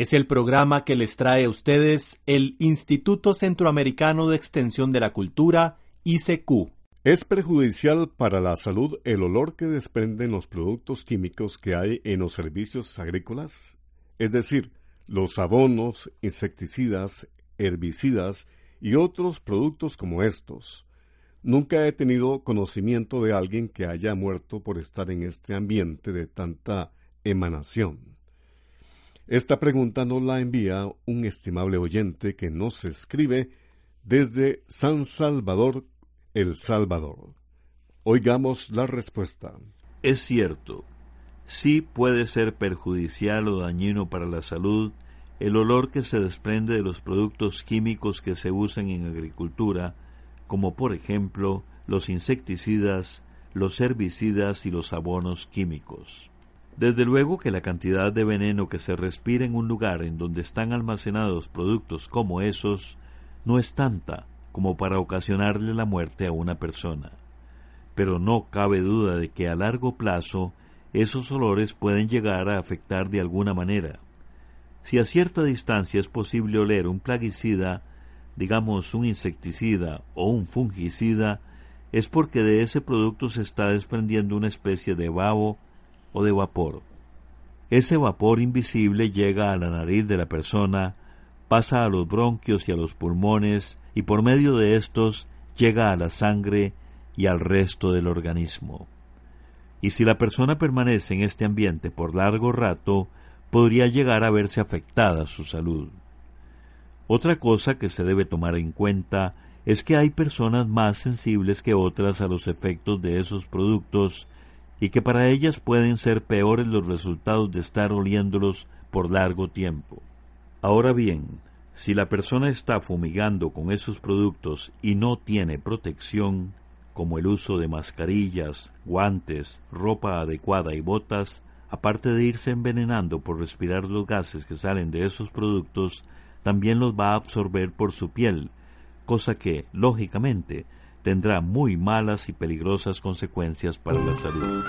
Es el programa que les trae a ustedes el Instituto Centroamericano de Extensión de la Cultura, ICQ. ¿Es perjudicial para la salud el olor que desprenden los productos químicos que hay en los servicios agrícolas? Es decir, los abonos, insecticidas, herbicidas y otros productos como estos. Nunca he tenido conocimiento de alguien que haya muerto por estar en este ambiente de tanta emanación. Esta pregunta nos la envía un estimable oyente que nos escribe desde San Salvador, El Salvador. Oigamos la respuesta. Es cierto, sí puede ser perjudicial o dañino para la salud el olor que se desprende de los productos químicos que se usan en agricultura, como por ejemplo los insecticidas, los herbicidas y los abonos químicos. Desde luego que la cantidad de veneno que se respira en un lugar en donde están almacenados productos como esos no es tanta como para ocasionarle la muerte a una persona. Pero no cabe duda de que a largo plazo esos olores pueden llegar a afectar de alguna manera. Si a cierta distancia es posible oler un plaguicida, digamos un insecticida o un fungicida, es porque de ese producto se está desprendiendo una especie de babo o de vapor. Ese vapor invisible llega a la nariz de la persona, pasa a los bronquios y a los pulmones y por medio de estos llega a la sangre y al resto del organismo. Y si la persona permanece en este ambiente por largo rato, podría llegar a verse afectada su salud. Otra cosa que se debe tomar en cuenta es que hay personas más sensibles que otras a los efectos de esos productos y que para ellas pueden ser peores los resultados de estar oliéndolos por largo tiempo. Ahora bien, si la persona está fumigando con esos productos y no tiene protección, como el uso de mascarillas, guantes, ropa adecuada y botas, aparte de irse envenenando por respirar los gases que salen de esos productos, también los va a absorber por su piel, cosa que, lógicamente, tendrá muy malas y peligrosas consecuencias para la salud.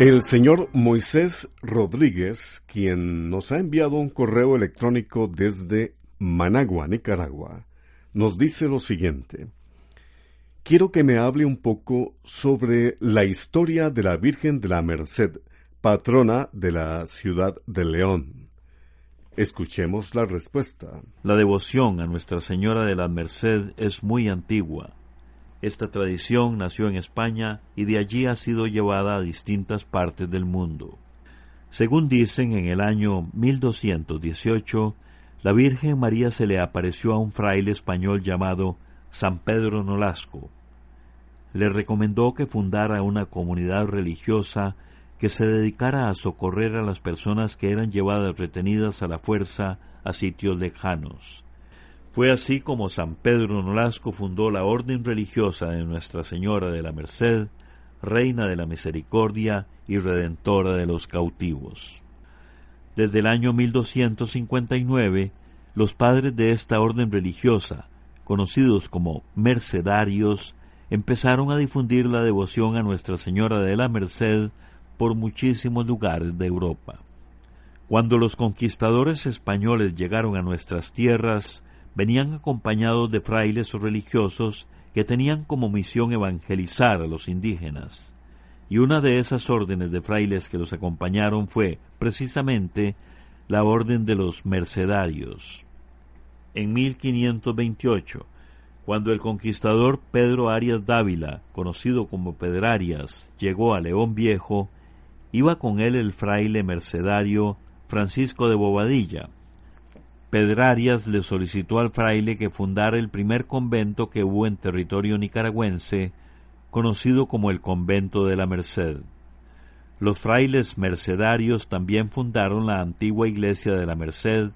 El señor Moisés Rodríguez, quien nos ha enviado un correo electrónico desde Managua, Nicaragua, nos dice lo siguiente. Quiero que me hable un poco sobre la historia de la Virgen de la Merced, patrona de la ciudad de León. Escuchemos la respuesta. La devoción a Nuestra Señora de la Merced es muy antigua. Esta tradición nació en España y de allí ha sido llevada a distintas partes del mundo. Según dicen, en el año 1218, la Virgen María se le apareció a un fraile español llamado San Pedro Nolasco. Le recomendó que fundara una comunidad religiosa que se dedicara a socorrer a las personas que eran llevadas retenidas a la fuerza a sitios lejanos. Fue así como San Pedro Nolasco fundó la Orden Religiosa de Nuestra Señora de la Merced, Reina de la Misericordia y Redentora de los cautivos. Desde el año 1259, los padres de esta orden religiosa, conocidos como mercedarios, empezaron a difundir la devoción a Nuestra Señora de la Merced por muchísimos lugares de Europa. Cuando los conquistadores españoles llegaron a nuestras tierras, venían acompañados de frailes o religiosos que tenían como misión evangelizar a los indígenas. Y una de esas órdenes de frailes que los acompañaron fue, precisamente, la orden de los mercedarios. En 1528, cuando el conquistador Pedro Arias Dávila, conocido como Pedrarias, llegó a León Viejo, iba con él el fraile mercedario Francisco de Bobadilla, Pedrarias le solicitó al fraile que fundara el primer convento que hubo en territorio nicaragüense, conocido como el Convento de la Merced. Los frailes mercedarios también fundaron la antigua iglesia de la Merced,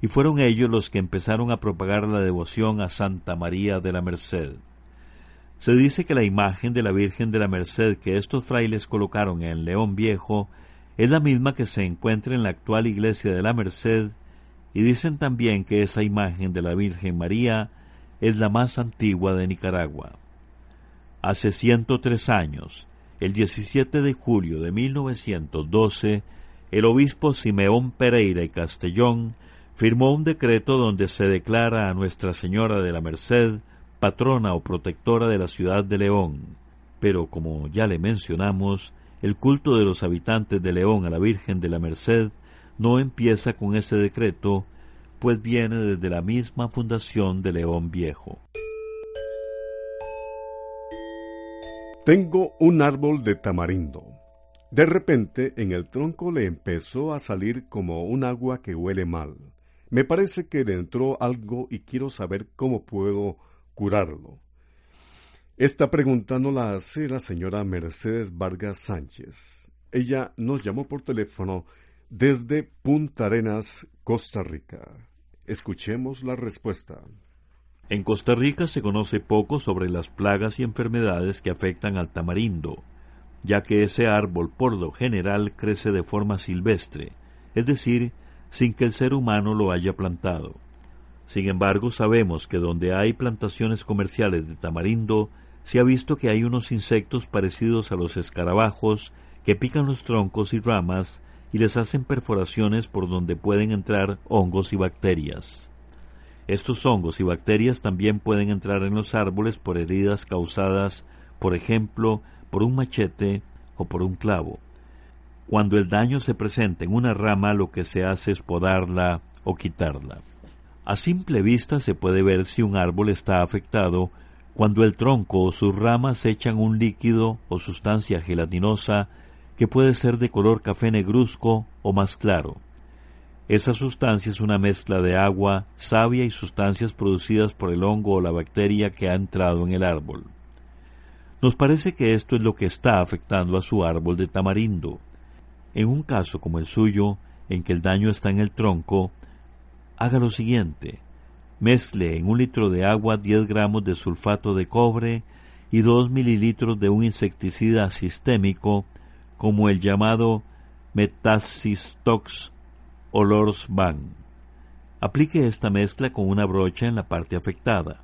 y fueron ellos los que empezaron a propagar la devoción a Santa María de la Merced. Se dice que la imagen de la Virgen de la Merced que estos frailes colocaron en León Viejo es la misma que se encuentra en la actual iglesia de la Merced y dicen también que esa imagen de la Virgen María es la más antigua de Nicaragua. Hace 103 años, el 17 de julio de 1912, el obispo Simeón Pereira y Castellón firmó un decreto donde se declara a Nuestra Señora de la Merced patrona o protectora de la ciudad de León. Pero como ya le mencionamos, el culto de los habitantes de León a la Virgen de la Merced no empieza con ese decreto, pues viene desde la misma fundación de León Viejo. Tengo un árbol de tamarindo. De repente en el tronco le empezó a salir como un agua que huele mal. Me parece que le entró algo y quiero saber cómo puedo curarlo. Esta pregunta no la hace la señora Mercedes Vargas Sánchez. Ella nos llamó por teléfono desde Punta Arenas, Costa Rica. Escuchemos la respuesta. En Costa Rica se conoce poco sobre las plagas y enfermedades que afectan al tamarindo, ya que ese árbol por lo general crece de forma silvestre, es decir, sin que el ser humano lo haya plantado. Sin embargo, sabemos que donde hay plantaciones comerciales de tamarindo, se ha visto que hay unos insectos parecidos a los escarabajos que pican los troncos y ramas y les hacen perforaciones por donde pueden entrar hongos y bacterias. Estos hongos y bacterias también pueden entrar en los árboles por heridas causadas, por ejemplo, por un machete o por un clavo. Cuando el daño se presenta en una rama, lo que se hace es podarla o quitarla. A simple vista se puede ver si un árbol está afectado cuando el tronco o sus ramas echan un líquido o sustancia gelatinosa que puede ser de color café negruzco o más claro. Esa sustancia es una mezcla de agua, savia y sustancias producidas por el hongo o la bacteria que ha entrado en el árbol. Nos parece que esto es lo que está afectando a su árbol de tamarindo. En un caso como el suyo, en que el daño está en el tronco, haga lo siguiente. Mezcle en un litro de agua 10 gramos de sulfato de cobre y 2 mililitros de un insecticida sistémico como el llamado Metacistox Olorsban. Aplique esta mezcla con una brocha en la parte afectada.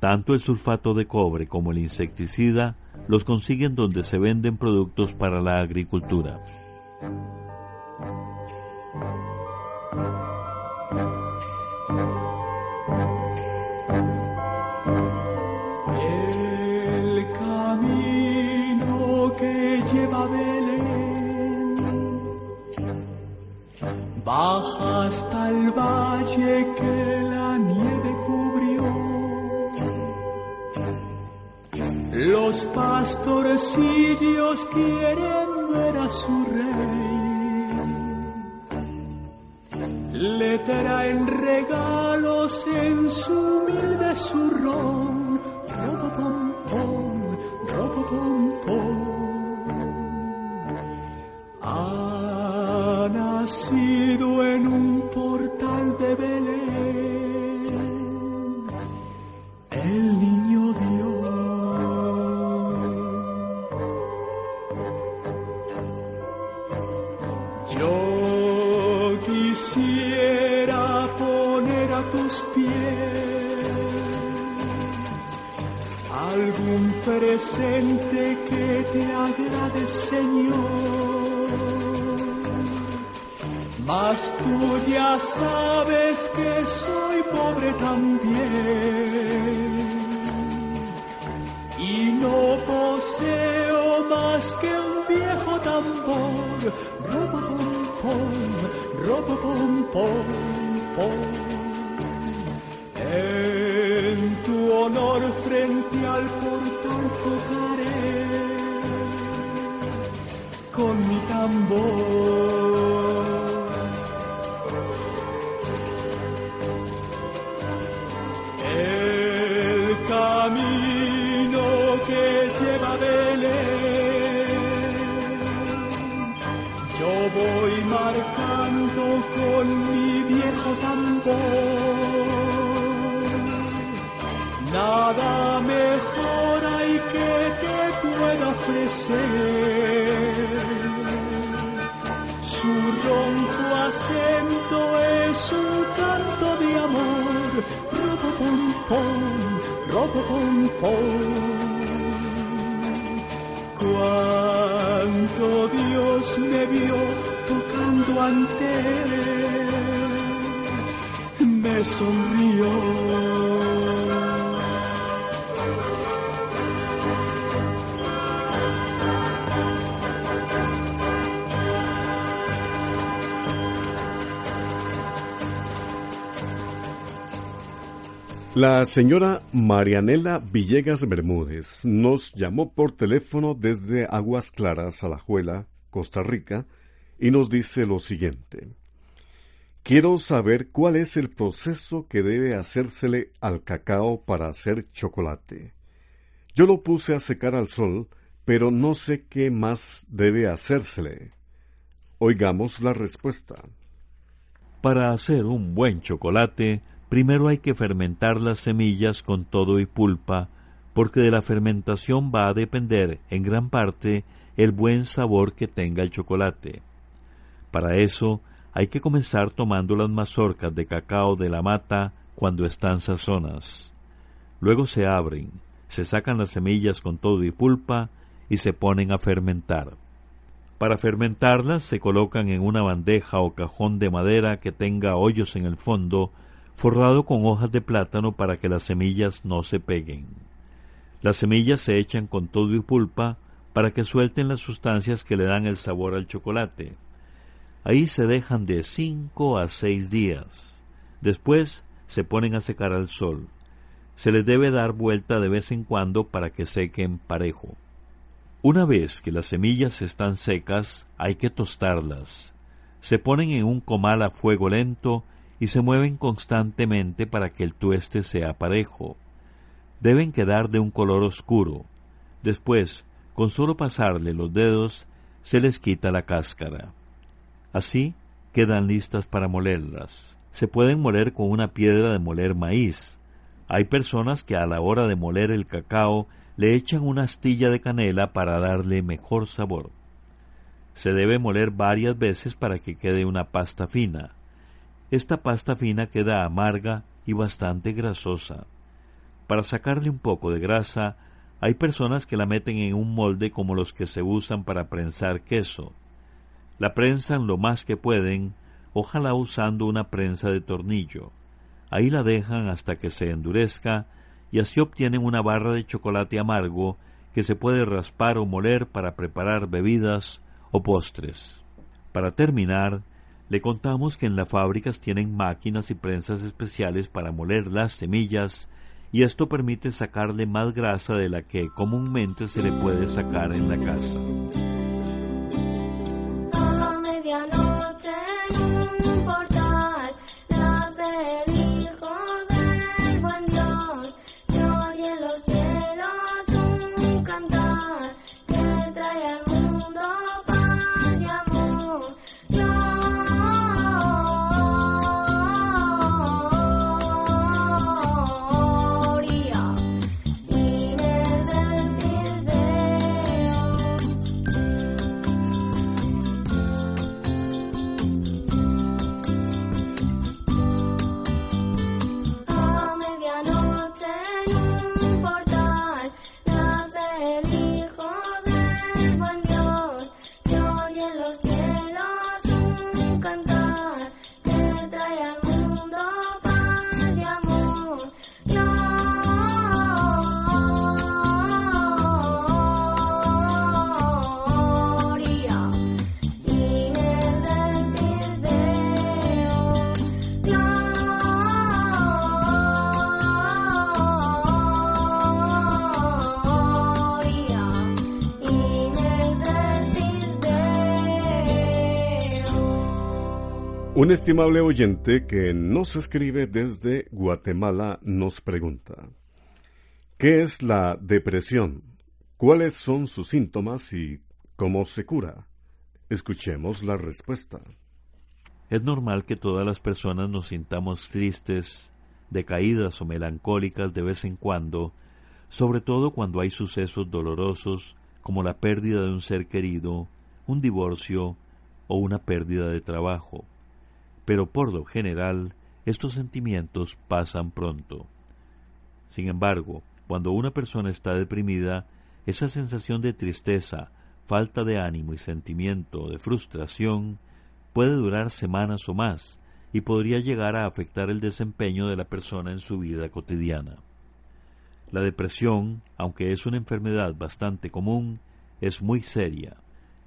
Tanto el sulfato de cobre como el insecticida los consiguen donde se venden productos para la agricultura. Baja hasta el valle que la nieve cubrió. Los pastorcillos quieren ver a su rey. Le traen regalos en su humilde zurrón. Pom pom, En tu honor frente al portal tocaré con mi tambor. Su ronco acento es un canto de amor. Robo pom pom, robo pom pom. Cuánto Dios me vio tocando ante él, me sonrió. La señora Marianela Villegas Bermúdez nos llamó por teléfono desde Aguas Claras, Alajuela, Costa Rica, y nos dice lo siguiente. Quiero saber cuál es el proceso que debe hacérsele al cacao para hacer chocolate. Yo lo puse a secar al sol, pero no sé qué más debe hacérsele. Oigamos la respuesta. Para hacer un buen chocolate, primero hay que fermentar las semillas con todo y pulpa, porque de la fermentación va a depender en gran parte el buen sabor que tenga el chocolate. Para eso hay que comenzar tomando las mazorcas de cacao de la mata cuando están sazonas. Luego se abren, se sacan las semillas con todo y pulpa y se ponen a fermentar. Para fermentarlas se colocan en una bandeja o cajón de madera que tenga hoyos en el fondo, forrado con hojas de plátano para que las semillas no se peguen. Las semillas se echan con todo y pulpa para que suelten las sustancias que le dan el sabor al chocolate. Ahí se dejan de cinco a seis días. Después se ponen a secar al sol. Se les debe dar vuelta de vez en cuando para que sequen parejo. Una vez que las semillas están secas, hay que tostarlas. Se ponen en un comal a fuego lento y se mueven constantemente para que el tueste sea parejo. Deben quedar de un color oscuro. Después, con solo pasarle los dedos, se les quita la cáscara. Así quedan listas para molerlas. Se pueden moler con una piedra de moler maíz. Hay personas que a la hora de moler el cacao le echan una astilla de canela para darle mejor sabor. Se debe moler varias veces para que quede una pasta fina. Esta pasta fina queda amarga y bastante grasosa. Para sacarle un poco de grasa, Hay personas que la meten en un molde como los que se usan para prensar queso. La prensan lo más que pueden, ojalá usando una prensa de tornillo. Ahí la dejan hasta que se endurezca y así obtienen una barra de chocolate amargo que se puede raspar o moler para preparar bebidas o postres. Para terminar, le contamos que en las fábricas tienen máquinas y prensas especiales para moler las semillas y esto permite sacarle más grasa de la que comúnmente se le puede sacar en la casa. Un estimable oyente que nos escribe desde Guatemala nos pregunta, ¿qué es la depresión? ¿Cuáles son sus síntomas y cómo se cura? Escuchemos la respuesta. Es normal que todas las personas nos sintamos tristes, decaídas o melancólicas de vez en cuando, sobre todo cuando hay sucesos dolorosos como la pérdida de un ser querido, un divorcio o una pérdida de trabajo pero por lo general estos sentimientos pasan pronto. Sin embargo, cuando una persona está deprimida, esa sensación de tristeza, falta de ánimo y sentimiento de frustración puede durar semanas o más y podría llegar a afectar el desempeño de la persona en su vida cotidiana. La depresión, aunque es una enfermedad bastante común, es muy seria,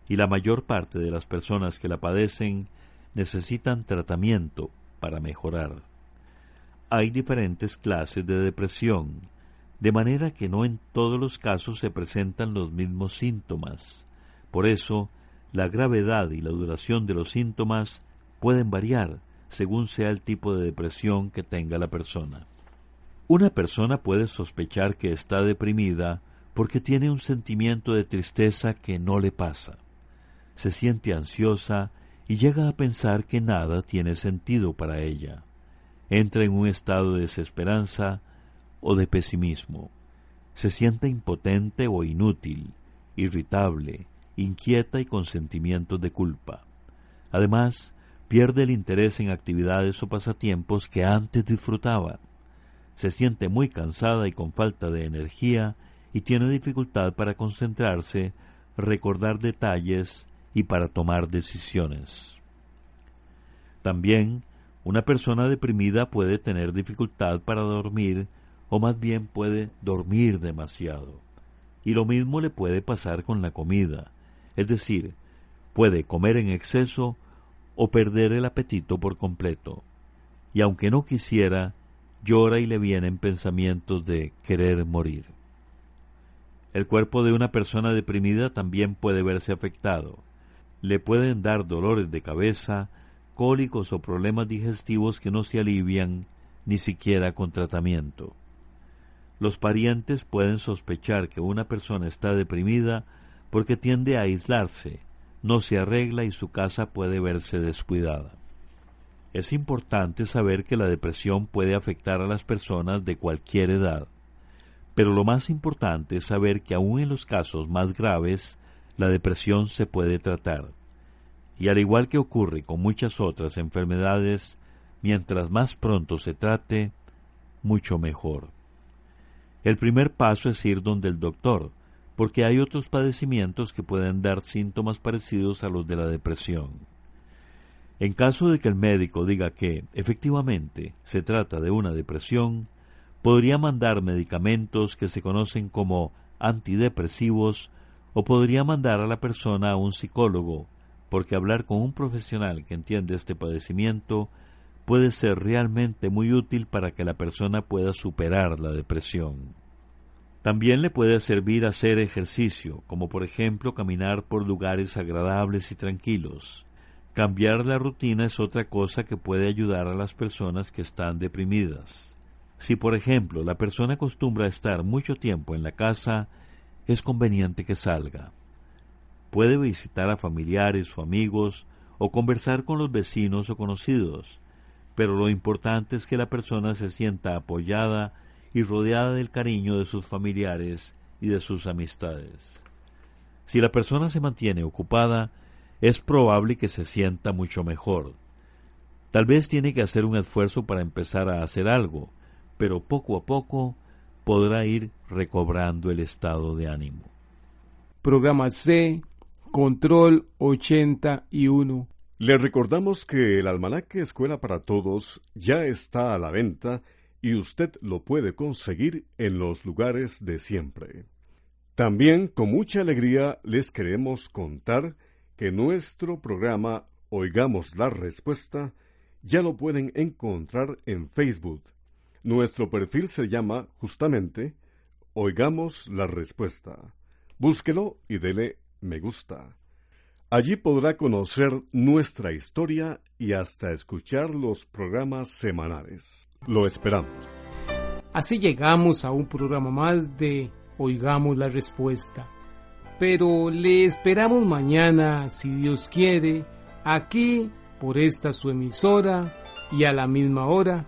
y la mayor parte de las personas que la padecen necesitan tratamiento para mejorar. Hay diferentes clases de depresión, de manera que no en todos los casos se presentan los mismos síntomas. Por eso, la gravedad y la duración de los síntomas pueden variar según sea el tipo de depresión que tenga la persona. Una persona puede sospechar que está deprimida porque tiene un sentimiento de tristeza que no le pasa. Se siente ansiosa y llega a pensar que nada tiene sentido para ella. Entra en un estado de desesperanza o de pesimismo. Se siente impotente o inútil, irritable, inquieta y con sentimientos de culpa. Además, pierde el interés en actividades o pasatiempos que antes disfrutaba. Se siente muy cansada y con falta de energía y tiene dificultad para concentrarse, recordar detalles y para tomar decisiones. También, una persona deprimida puede tener dificultad para dormir o más bien puede dormir demasiado. Y lo mismo le puede pasar con la comida, es decir, puede comer en exceso o perder el apetito por completo. Y aunque no quisiera, llora y le vienen pensamientos de querer morir. El cuerpo de una persona deprimida también puede verse afectado le pueden dar dolores de cabeza, cólicos o problemas digestivos que no se alivian ni siquiera con tratamiento. Los parientes pueden sospechar que una persona está deprimida porque tiende a aislarse, no se arregla y su casa puede verse descuidada. Es importante saber que la depresión puede afectar a las personas de cualquier edad, pero lo más importante es saber que aun en los casos más graves, la depresión se puede tratar. Y al igual que ocurre con muchas otras enfermedades, mientras más pronto se trate, mucho mejor. El primer paso es ir donde el doctor, porque hay otros padecimientos que pueden dar síntomas parecidos a los de la depresión. En caso de que el médico diga que, efectivamente, se trata de una depresión, podría mandar medicamentos que se conocen como antidepresivos o podría mandar a la persona a un psicólogo, porque hablar con un profesional que entiende este padecimiento puede ser realmente muy útil para que la persona pueda superar la depresión. También le puede servir hacer ejercicio, como por ejemplo caminar por lugares agradables y tranquilos. Cambiar la rutina es otra cosa que puede ayudar a las personas que están deprimidas. Si por ejemplo la persona acostumbra a estar mucho tiempo en la casa, es conveniente que salga. Puede visitar a familiares o amigos o conversar con los vecinos o conocidos, pero lo importante es que la persona se sienta apoyada y rodeada del cariño de sus familiares y de sus amistades. Si la persona se mantiene ocupada, es probable que se sienta mucho mejor. Tal vez tiene que hacer un esfuerzo para empezar a hacer algo, pero poco a poco podrá ir recobrando el estado de ánimo. Programa C, Control 81. Le recordamos que el almanaque Escuela para Todos ya está a la venta y usted lo puede conseguir en los lugares de siempre. También con mucha alegría les queremos contar que nuestro programa Oigamos la Respuesta ya lo pueden encontrar en Facebook. Nuestro perfil se llama justamente Oigamos la Respuesta. Búsquelo y dele me gusta. Allí podrá conocer nuestra historia y hasta escuchar los programas semanales. Lo esperamos. Así llegamos a un programa más de Oigamos la Respuesta. Pero le esperamos mañana, si Dios quiere, aquí por esta su emisora y a la misma hora.